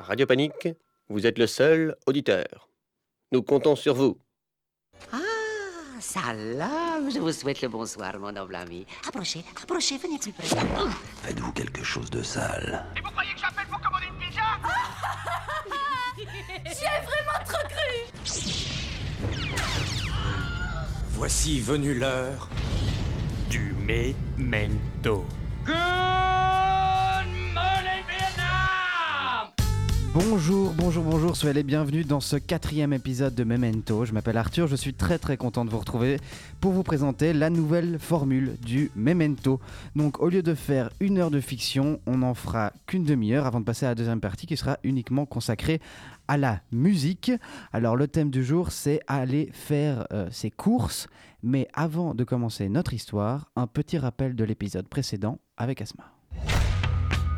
Radio Panique, vous êtes le seul auditeur. Nous comptons sur vous. Ah, salam, je vous souhaite le bonsoir, mon noble ami. Approchez, approchez, venez plus près. Oh, Faites-vous quelque chose de sale Et vous croyez que j'appelle pour commander une pizza? J'y ai vraiment trop cru Voici venue l'heure du memento. Good Bonjour, bonjour, bonjour, soyez les bienvenus dans ce quatrième épisode de Memento. Je m'appelle Arthur, je suis très très content de vous retrouver pour vous présenter la nouvelle formule du Memento. Donc au lieu de faire une heure de fiction, on n'en fera qu'une demi-heure avant de passer à la deuxième partie qui sera uniquement consacrée à la musique. Alors le thème du jour c'est aller faire euh, ses courses, mais avant de commencer notre histoire, un petit rappel de l'épisode précédent avec Asma.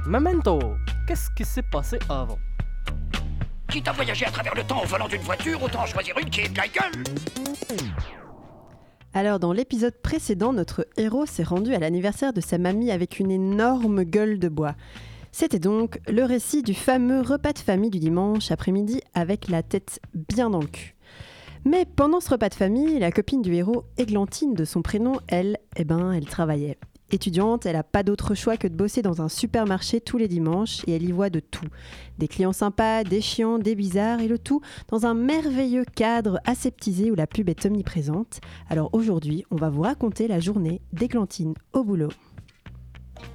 Memento, qu'est-ce qui s'est passé avant? Quitte à voyager à travers le temps au volant d'une voiture, autant en choisir une qui est de la gueule Alors, dans l'épisode précédent, notre héros s'est rendu à l'anniversaire de sa mamie avec une énorme gueule de bois. C'était donc le récit du fameux repas de famille du dimanche après-midi avec la tête bien dans le cul. Mais pendant ce repas de famille, la copine du héros, Églantine de son prénom, elle, eh ben, elle travaillait. Étudiante, elle n'a pas d'autre choix que de bosser dans un supermarché tous les dimanches et elle y voit de tout. Des clients sympas, des chiants, des bizarres et le tout dans un merveilleux cadre aseptisé où la pub est omniprésente. Alors aujourd'hui, on va vous raconter la journée d'Églantine au boulot.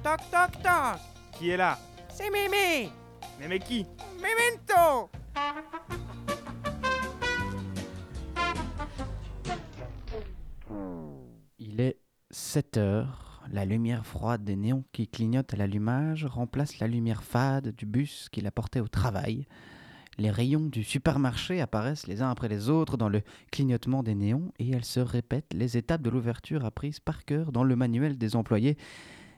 Toc toc toc Qui est là? C'est Mémé Mémé qui? Memento Il est 7 heures. La lumière froide des néons qui clignotent à l'allumage remplace la lumière fade du bus qui la portait au travail. Les rayons du supermarché apparaissent les uns après les autres dans le clignotement des néons et elles se répètent les étapes de l'ouverture apprises par cœur dans le manuel des employés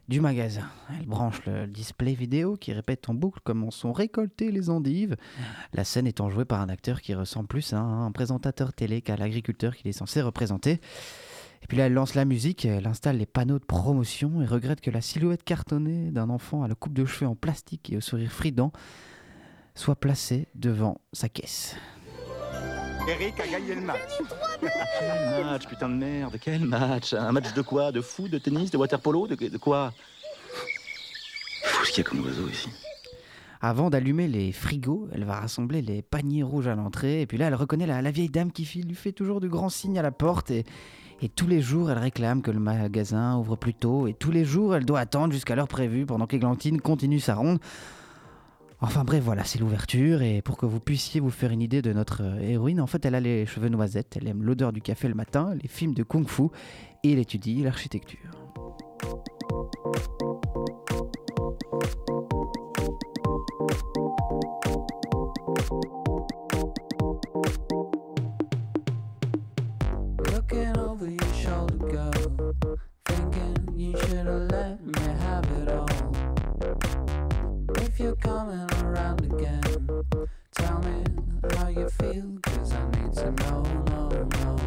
du magasin. Elle branche le display vidéo qui répète en boucle comment sont récoltées les endives. La scène étant jouée par un acteur qui ressemble plus à un présentateur télé qu'à l'agriculteur qu'il est censé représenter. Et puis là, elle lance la musique, elle installe les panneaux de promotion et regrette que la silhouette cartonnée d'un enfant à la coupe de cheveux en plastique et au sourire frident soit placée devant sa caisse. Eric a gagné le match Quel match, putain de merde, quel match Un match de quoi? De foot, de tennis, de waterpolo De, de quoi? Pfff, Ce qu'il y a comme oiseau ici. Avant d'allumer les frigos, elle va rassembler les paniers rouges à l'entrée. Et puis là, elle reconnaît la, la vieille dame qui lui fait toujours de grands signes à la porte. Et, et tous les jours, elle réclame que le magasin ouvre plus tôt. Et tous les jours, elle doit attendre jusqu'à l'heure prévue pendant qu'Églantine continue sa ronde. Enfin bref, voilà, c'est l'ouverture. Et pour que vous puissiez vous faire une idée de notre euh, héroïne, en fait, elle a les cheveux noisettes. Elle aime l'odeur du café le matin, les films de kung-fu. Et elle étudie l'architecture. I need to know, no, no. No,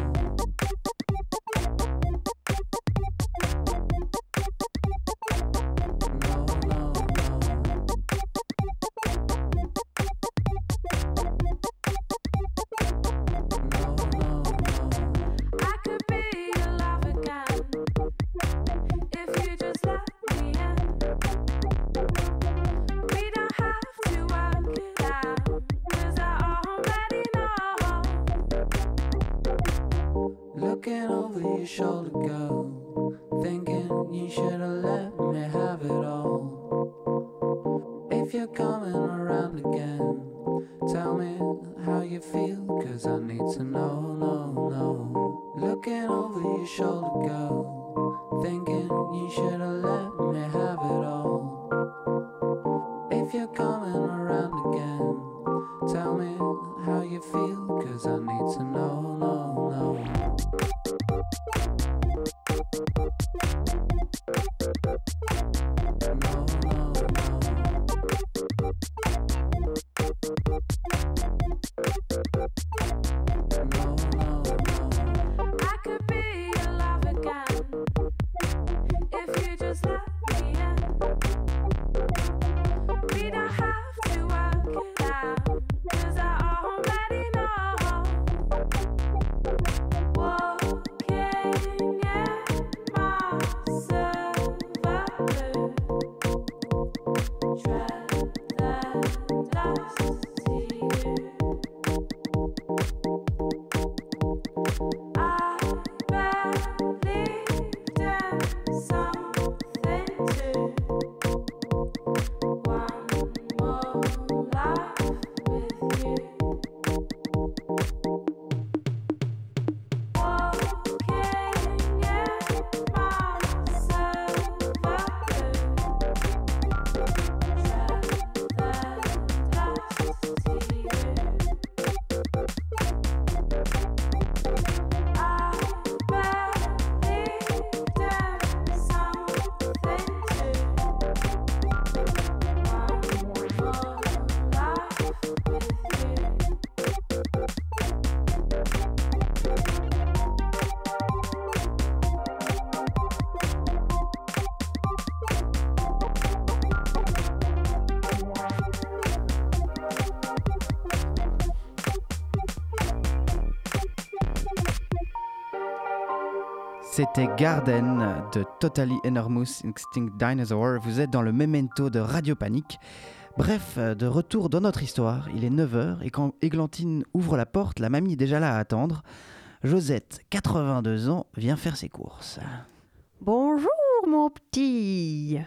you're coming around again, C'était Garden de Totally Enormous Extinct Dinosaur. Vous êtes dans le memento de Radio Panique. Bref, euh, de retour dans notre histoire, il est 9h et quand Églantine ouvre la porte, la mamie est déjà là à attendre. Josette, 82 ans, vient faire ses courses. Bonjour mon petit.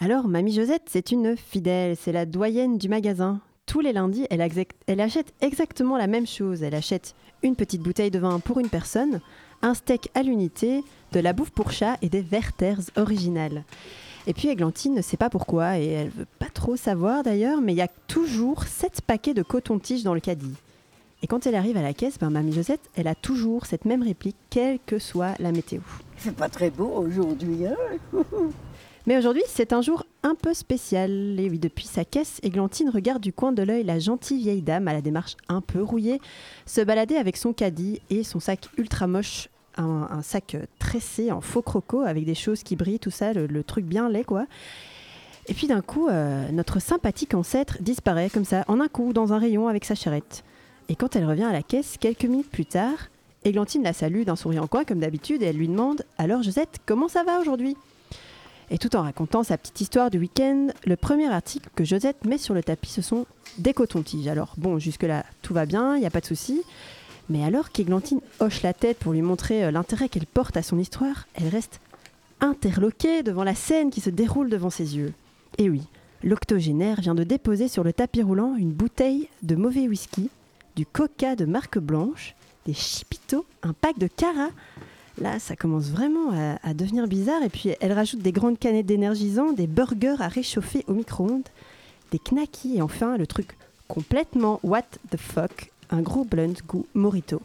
Alors, Mamie Josette, c'est une fidèle, c'est la doyenne du magasin. Tous les lundis, elle, elle achète exactement la même chose. Elle achète une petite bouteille de vin pour une personne, un steak à l'unité, de la bouffe pour chat et des Werther's originales. Et puis Églantine ne sait pas pourquoi, et elle veut pas trop savoir d'ailleurs, mais il y a toujours 7 paquets de coton-tige dans le caddie. Et quand elle arrive à la caisse, ben, Mamie Josette, elle a toujours cette même réplique, quelle que soit la météo. C'est pas très beau aujourd'hui, hein Mais aujourd'hui, c'est un jour un peu spécial. Et oui, depuis sa caisse, Églantine regarde du coin de l'œil la gentille vieille dame à la démarche un peu rouillée se balader avec son caddie et son sac ultra moche. Un, sac euh, tressé en faux croco avec des choses qui brillent, tout ça, le, le truc bien laid, quoi. Et puis d'un coup, euh, notre sympathique ancêtre disparaît comme ça, en un coup, dans un rayon avec sa charrette. Et quand elle revient à la caisse, quelques minutes plus tard, Églantine la salue d'un sourire en coin comme d'habitude et elle lui demande Alors Josette, comment ça va aujourd'hui? Et tout en racontant sa petite histoire du week-end, le premier article que Josette met sur le tapis, ce sont des cotons-tiges. Alors bon, jusque-là, tout va bien, il n'y a pas de souci. Mais alors qu'Églantine hoche la tête pour lui montrer euh, l'intérêt qu'elle porte à son histoire, elle reste interloquée devant la scène qui se déroule devant ses yeux. Et oui, l'octogénaire vient de déposer sur le tapis roulant une bouteille de mauvais whisky, du coca de marque blanche, des chipitos, un pack de cara. Là, ça commence vraiment à, à devenir bizarre. Et puis, elle rajoute des grandes canettes d'énergisant, des burgers à réchauffer au micro-ondes, des knackis et enfin, le truc complètement what the fuck, un gros blunt goût morito.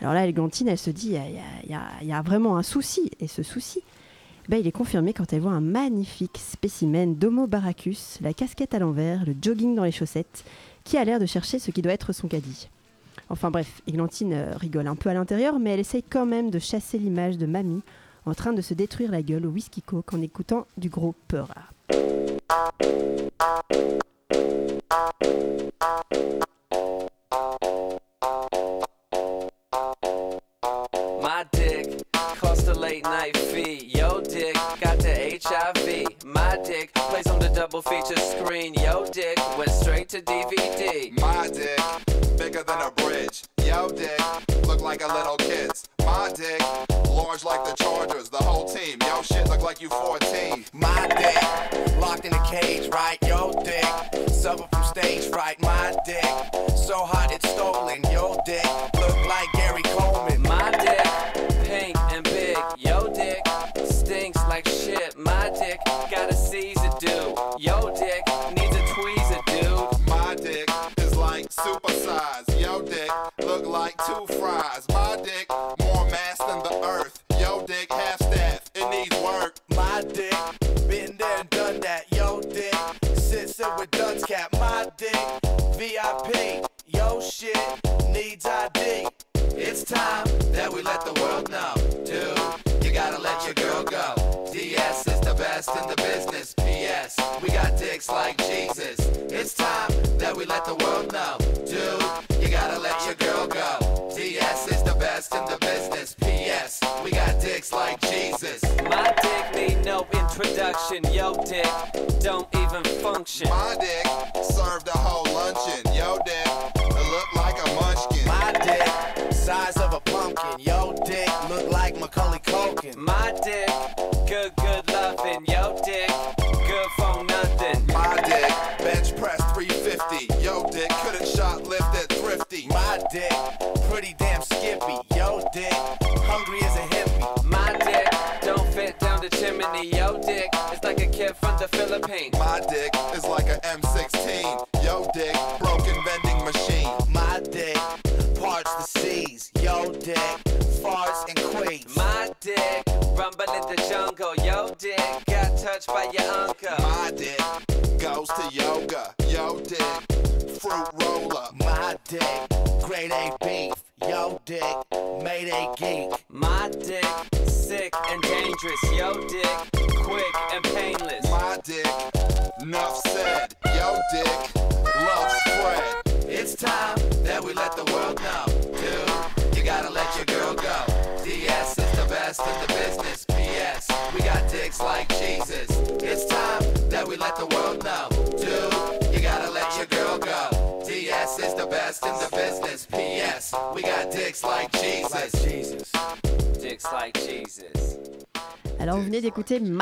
Alors là, Églantine, elle se dit, il y a, vraiment un souci. Et ce souci, ben, il est confirmé quand elle voit un magnifique spécimen d'Homo baracus, la casquette à l'envers, le jogging dans les chaussettes, qui a l'air de chercher ce qui doit être son caddie. Enfin bref, Églantine euh, rigole un peu à l'intérieur, mais elle essaye quand même de chasser l'image de mamie en train de se détruire la gueule au whisky coke en écoutant du gros Peura. Double feature screen. Yo, dick went straight to DVD. My dick, bigger than a bridge. Yo, dick, look like a little kid's. My dick, large like the Chargers, the whole team. Yo, shit, look like you 14. My dick, locked in a cage, right? Yo, dick, suffer from stage fright. My dick, so hot it's stolen. Yo, dick, time that we let the world know, dude. You gotta let your girl go. DS is the best in the business. PS, we got dicks like Jesus. It's time that we let the world know, dude. You gotta let your girl go. DS is the best in the business. PS, we got dicks like Jesus. My dick need no introduction. Yo, dick don't even function. My dick M6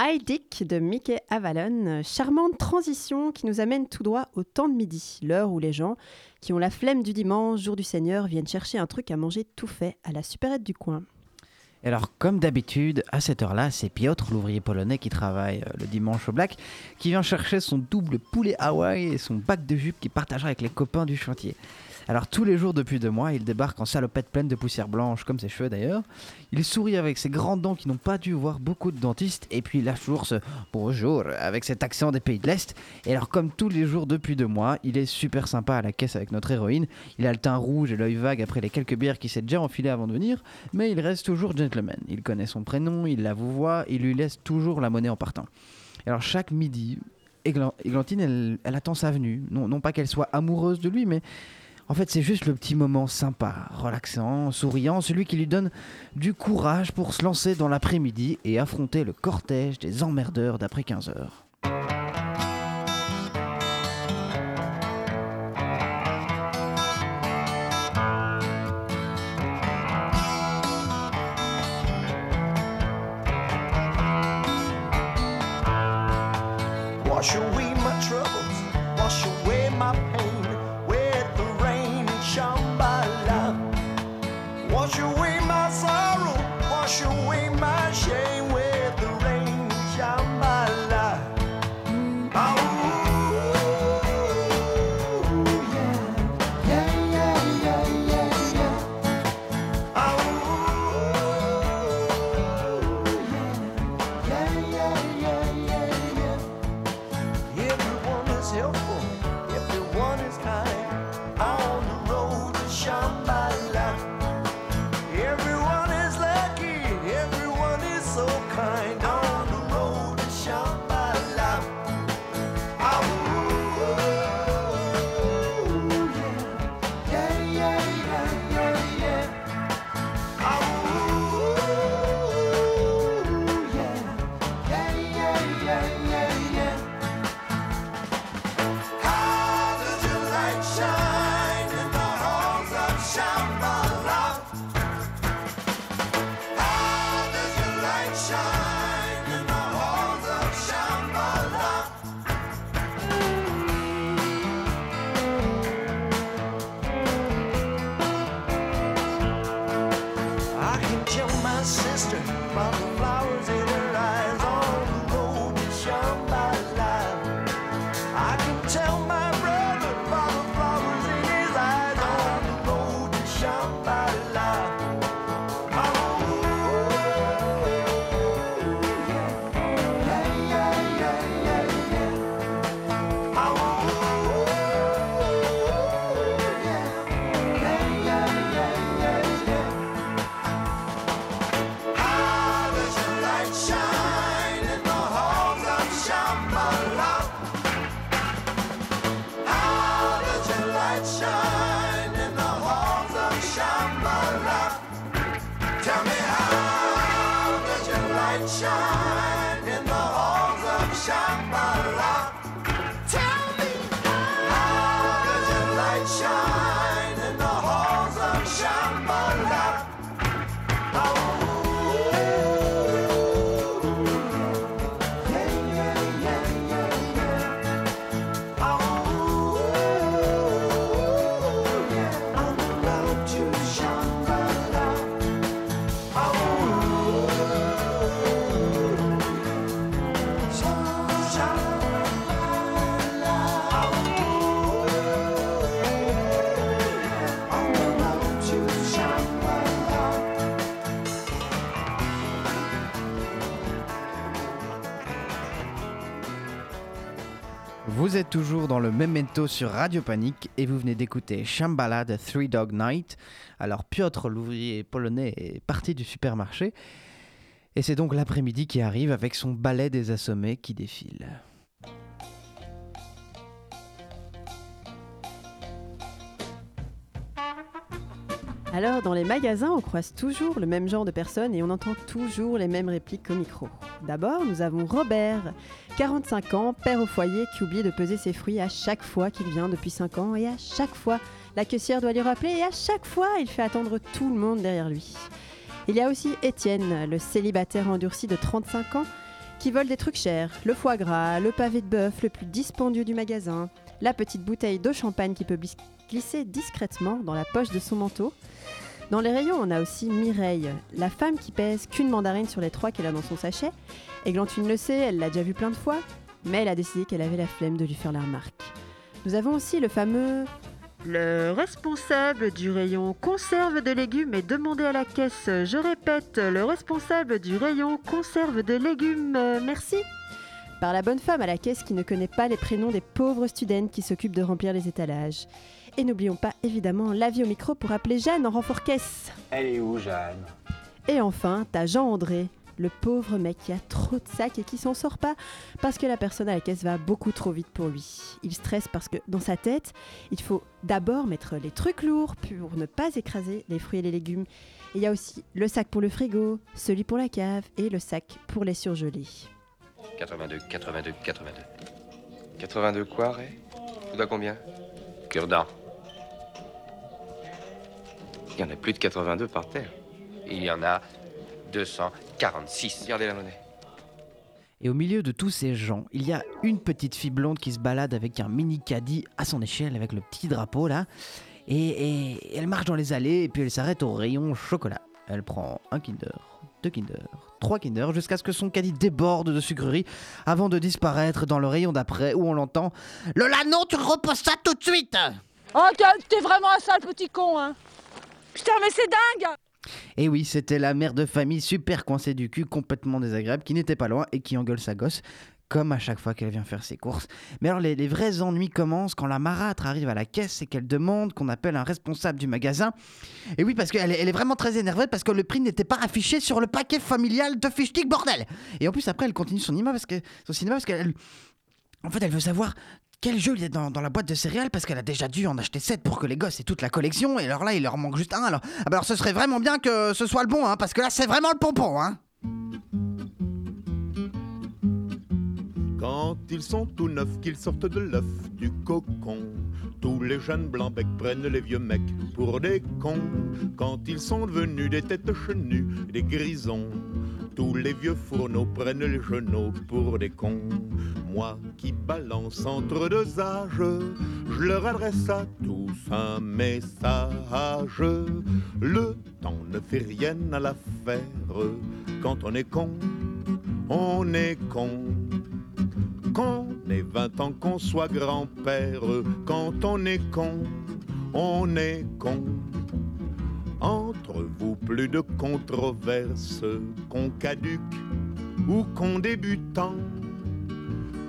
My Dick de Mickey Avalon. Charmante transition qui nous amène tout droit au temps de midi, l'heure où les gens qui ont la flemme du dimanche, jour du Seigneur, viennent chercher un truc à manger tout fait à la supérette du coin. Et alors, comme d'habitude, à cette heure-là, c'est Piotr, l'ouvrier polonais qui travaille euh, le dimanche au Black, qui vient chercher son double poulet Hawaï et son bac de jupe qu'il partagera avec les copains du chantier. Alors, tous les jours depuis deux mois, il débarque en salopette pleine de poussière blanche, comme ses cheveux d'ailleurs. Il sourit avec ses grandes dents qui n'ont pas dû voir beaucoup de dentistes, et puis il lâche ce bonjour avec cet accent des pays de l'Est. Et alors, comme tous les jours depuis deux mois, il est super sympa à la caisse avec notre héroïne. Il a le teint rouge et l'œil vague après les quelques bières qu'il s'est déjà enfilé avant de venir, mais il reste toujours gentleman. Il connaît son prénom, il la vous voit, il lui laisse toujours la monnaie en partant. Alors, chaque midi, Églan- Églantine, elle, attend sa venue. Non pas qu'elle soit amoureuse de lui, mais en fait, c'est juste le petit moment sympa, relaxant, souriant, celui qui lui donne du courage pour se lancer dans l'après-midi et affronter le cortège des emmerdeurs d'après 15 heures. my toujours dans le Memento sur Radio Panique et vous venez d'écouter Shambhala de Three Dog Night. Alors Piotr, l'ouvrier polonais, est parti du supermarché et c'est donc l'après-midi qui arrive avec son balai des assommés qui défile. Alors, dans les magasins, on croise toujours le même genre de personnes et on entend toujours les mêmes répliques au micro. D'abord, nous avons Robert, 45 ans, père au foyer, qui oublie de peser ses fruits à chaque fois qu'il vient depuis 5 ans et à chaque fois, la caissière doit lui rappeler et à chaque fois, il fait attendre tout le monde derrière lui. Il y a aussi Étienne, le célibataire endurci de 35 ans, qui vole des trucs chers, le foie gras, le pavé de bœuf le plus dispendieux du magasin, la petite bouteille d'eau champagne qui peut glis- glisser discrètement dans la poche de son manteau. Dans les rayons, on a aussi Mireille, la femme qui pèse qu'une mandarine sur les trois qu'elle a dans son sachet. Églantine le sait, elle l'a déjà vu plein de fois, mais elle a décidé qu'elle avait la flemme de lui faire la remarque. Nous avons aussi le fameux le responsable du rayon conserve de légumes est demandé à la caisse. Je répète, le responsable du rayon conserve de légumes, euh, merci. Par la bonne femme à la caisse qui ne connaît pas les prénoms des pauvres students qui s'occupent de remplir les étalages. Et n'oublions pas évidemment l'avis au micro pour appeler Jeanne en renfort caisse. Elle est où, Jeanne? Et enfin, t'as Jean-André, le pauvre mec qui a trop de sacs et qui s'en sort pas parce que la personne à la caisse va beaucoup trop vite pour lui. Il stresse parce que dans sa tête, il faut d'abord mettre les trucs lourds pour ne pas écraser les fruits et les légumes. Il y a aussi le sac pour le frigo, celui pour la cave et le sac pour les surgelés. 82, 82, 82. 82 quoi, Ray? Tu dois combien? Cure-dent. Il y en a plus de 82 par terre. Il y en a 246. Regardez la monnaie. Et au milieu de tous ces gens, il y a une petite fille blonde qui se balade avec un mini caddie à son échelle, avec le petit drapeau là. Et, et elle marche dans les allées et puis elle s'arrête au rayon chocolat. Elle prend un Kinder, deux Kinder, trois Kinder, jusqu'à ce que son caddie déborde de sucreries avant de disparaître dans le rayon d'après où on l'entend Lola, non, tu reposes ça tout de suite Oh, t'es- t'es vraiment un sale petit con, hein Putain, mais c'est dingue Et oui, c'était la mère de famille super coincée du cul, complètement désagréable, qui n'était pas loin et qui engueule sa gosse, comme à chaque fois qu'elle vient faire ses courses. Mais alors les, vrais ennuis commencent quand la marâtre arrive à la caisse et qu'elle demande qu'on appelle un responsable du magasin. Et oui, parce qu'elle elle est vraiment très énervée parce que le prix n'était pas affiché sur le paquet familial de Fichtig, bordel Et en plus, après, elle continue son cinéma parce son cinéma parce qu'elle... En fait, elle veut savoir quel jeu il y a dans, dans la boîte de céréales parce qu'elle a déjà dû en acheter 7 pour que les gosses aient toute la collection et alors là il leur manque juste un alors, ah bah alors ce serait vraiment bien que ce soit le bon hein, parce que là c'est vraiment le pompon hein. Quand ils sont tout neufs, qu'ils sortent de l'œuf du cocon. Tous les jeunes blancs becs prennent les vieux mecs pour des cons. Quand ils sont devenus des têtes chenues, des grisons. Tous les vieux fourneaux prennent les genoux pour des cons. Moi qui balance entre deux âges, je leur adresse à tous un message. Le temps ne fait rien à l'affaire. Quand on est con, on est con. Qu'on ait 20 ans, qu'on soit grand-père, quand on est con, on est con. Entre vous, plus de controverses, qu'on caduque ou qu'on débutant.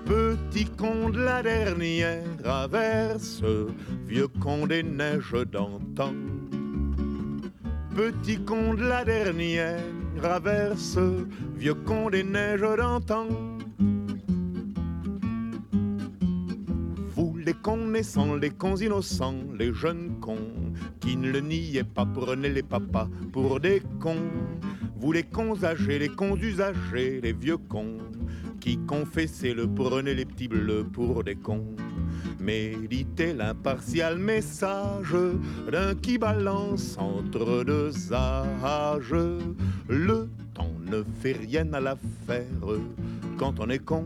Petit con de la dernière averse, vieux con des neiges d'antan. Petit con de la dernière averse, vieux con des neiges d'antan. Vous les connaissants, les cons innocents, les jeunes cons, qui ne le niaient pas, prenez les papas pour des cons. Vous les cons âgés, les cons usagés, les vieux cons, qui confessaient le prenez les petits bleus pour des cons. Méditez l'impartial message d'un qui balance entre deux âges. Le temps ne fait rien à l'affaire. Quand on est con,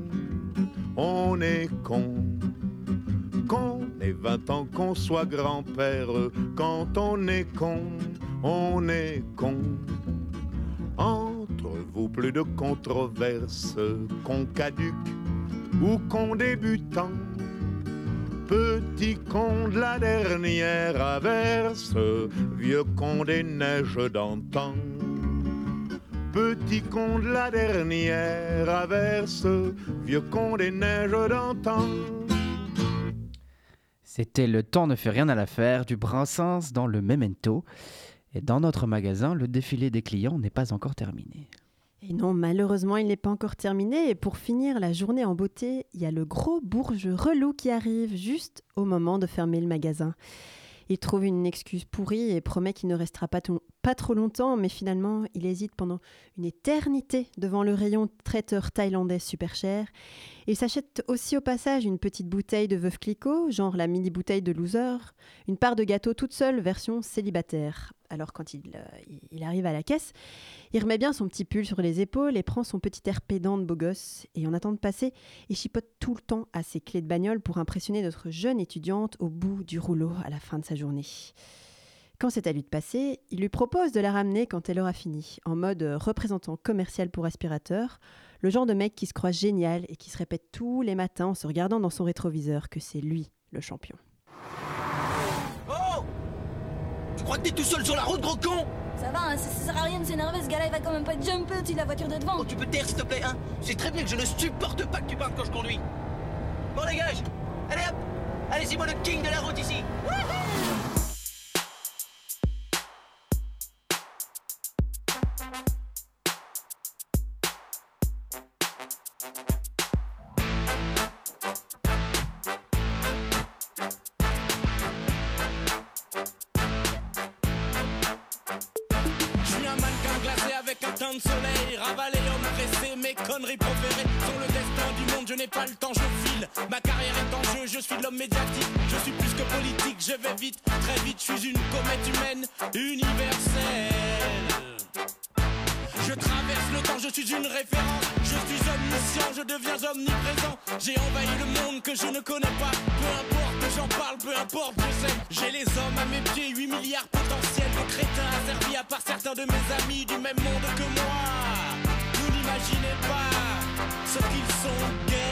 on est con. Qu'on ait 20 ans, qu'on soit grand-père, quand on est con, on est con. Vous, plus de controverses, qu'on caduque ou qu'on débutant. Petit con de la dernière averse, vieux con des neiges d'antan. Petit con de la dernière averse, vieux con des neiges d'antan. C'était Le temps ne fait rien à l'affaire du Brassens dans le Memento. Et dans notre magasin, le défilé des clients n'est pas encore terminé. Et non, malheureusement, il n'est pas encore terminé. Et pour finir la journée en beauté, il y a le gros bourge relou qui arrive juste au moment de fermer le magasin. Il trouve une excuse pourrie et promet qu'il ne restera pas, pas trop longtemps, mais finalement, il hésite pendant une éternité devant le rayon traiteur thaïlandais super cher. Il s'achète aussi au passage une petite bouteille de Veuve Clicquot, genre la mini bouteille de loser, une part de gâteau toute seule, version célibataire. Alors quand il, euh, il arrive à la caisse, il remet bien son petit pull sur les épaules et prend son petit air pédant de beau gosse. Et en attendant de passer, il chipote tout le temps à ses clés de bagnole pour impressionner notre jeune étudiante au bout du rouleau à la fin de sa journée. Quand c'est à lui de passer, il lui propose de la ramener quand elle aura fini, en mode euh, représentant commercial pour aspirateur, le genre de mec qui se croit génial et qui se répète tous les matins en se regardant dans son rétroviseur que c'est lui le champion. Oh Tu crois que t'es tout seul sur la route, gros con? Ça va, hein, ça, ça sert à rien de s'énerver, ce gars-là il va quand même pas jumper au-dessus de la voiture de devant. Oh, tu peux te taire, s'il te plaît, hein? C'est très bien que je ne supporte pas que tu parles quand je conduis. Bon, dégage Allez hop Allez, c'est moi le king de la route ici Je avec un teint de soleil. Ravalé, homme pressé, mes conneries préférées Sont le destin du monde, je n'ai pas le temps, je file. Ma carrière est en jeu, je suis l'homme médiatique. Je suis plus que politique, je vais vite, très vite. Je suis une comète humaine, universelle je traverse le temps, je suis une référence. Je suis omniscient, je deviens omniprésent. J'ai envahi le monde que je ne connais pas. Peu importe j'en parle, peu importe, je sais. J'ai les hommes à mes pieds, 8 milliards potentiels. De crétins asservis à part certains de mes amis Du même monde que moi. Vous n'imaginez pas ce qu'ils sont gays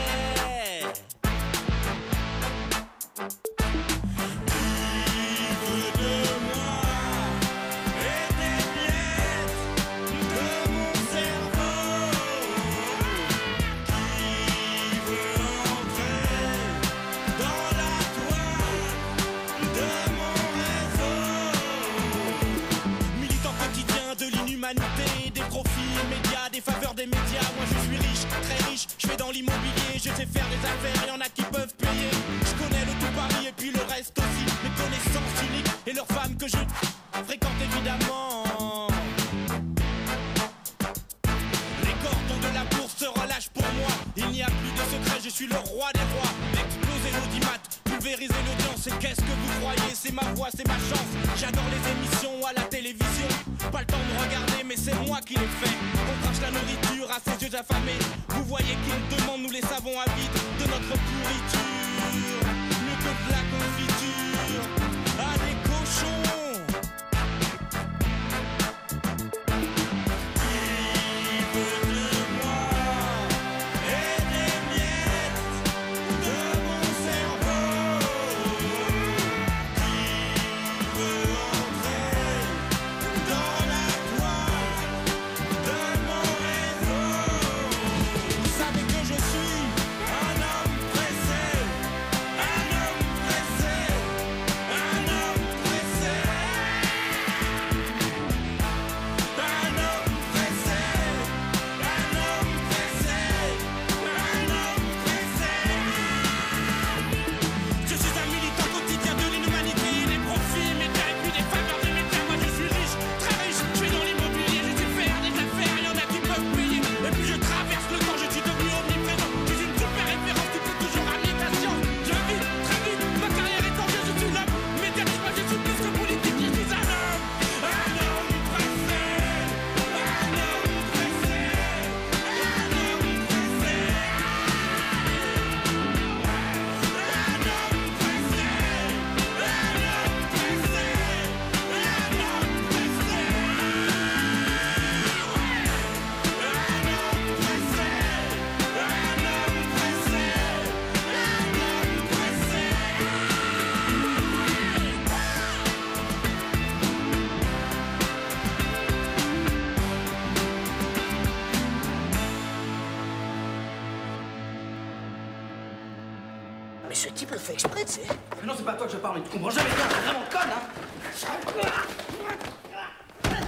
c'est pas à toi que je parle, mais tu comprends jamais bien, t'es vraiment conne, hein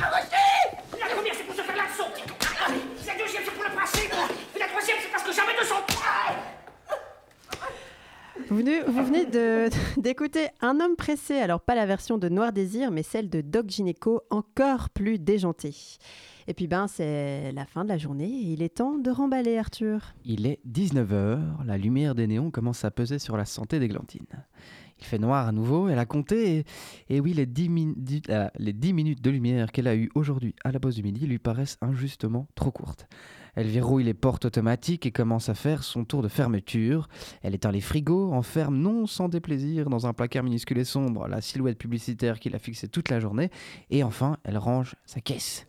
Arrêtez La première, c'est pour se faire la sauce. La deuxième, c'est pour le principe. Et la troisième, c'est parce que jamais de sang. Vous venez, vous venez de- d'écouter Un homme pressé, alors pas la version de Noir Désir, mais celle de Doc Gineco, encore plus déjantée. Et puis ben, c'est la fin de la journée et il est temps de remballer Arthur. Il est 19h, la lumière des néons commence à peser sur la santé d'Églantine. Il fait noir à nouveau, elle a compté, et, oui, les 10, min- dix- euh, les 10 minutes de lumière qu'elle a eues aujourd'hui à la pause du midi lui paraissent injustement trop courtes. Elle verrouille les portes automatiques et commence à faire son tour de fermeture. Elle éteint les frigos, enferme non sans déplaisir dans un placard minuscule et sombre la silhouette publicitaire qu'il a fixée toute la journée, et enfin, elle range sa caisse.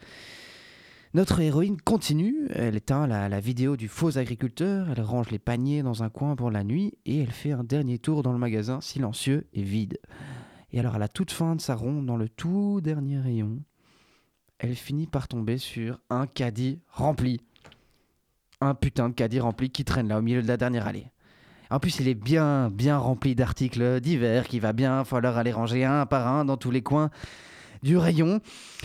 Notre héroïne continue, elle éteint la, vidéo du faux agriculteur, elle range les paniers dans un coin pour la nuit et elle fait un dernier tour dans le magasin silencieux et vide. Et alors à la toute fin de sa ronde, dans le tout dernier rayon, elle finit par tomber sur un caddie rempli. Un putain de caddie rempli qui traîne là au milieu de la dernière allée. En plus, il est bien, bien rempli d'articles divers qu'il va bien falloir aller ranger un par un dans tous les coins du rayon.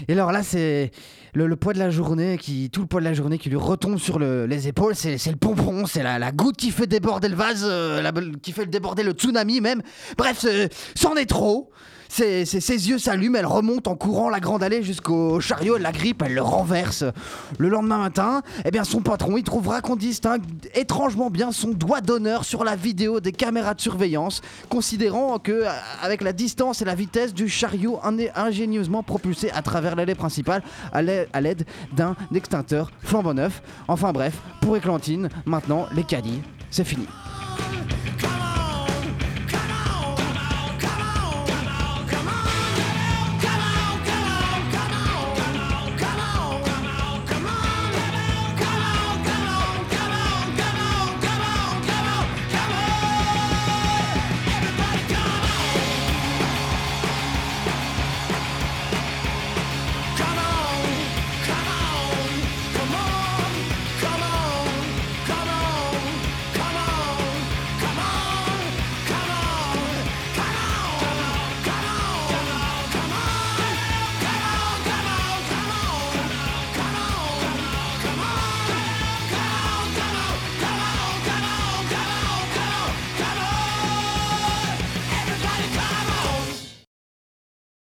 Et alors là, c'est le, poids de la journée, qui, tout le poids de la journée qui lui retombe sur le- les épaules. C'est le pompon, c'est la, la goutte qui fait déborder le vase, euh, qui fait déborder le tsunami même. Bref, c'en est trop. Ses, yeux s'allument, elle remonte en courant la grande allée jusqu'au chariot, elle la grippe, elle le renverse. Le lendemain matin, eh bien son patron, il trouvera qu'on distingue étrangement bien son doigt d'honneur sur la vidéo des caméras de surveillance, considérant que euh, avec la distance et la vitesse du chariot in- ingénieusement propulsé à travers l'allée principale à l'aide d'un extincteur flambant neuf. Enfin bref, pour Éclantine, maintenant les caddies, c'est fini.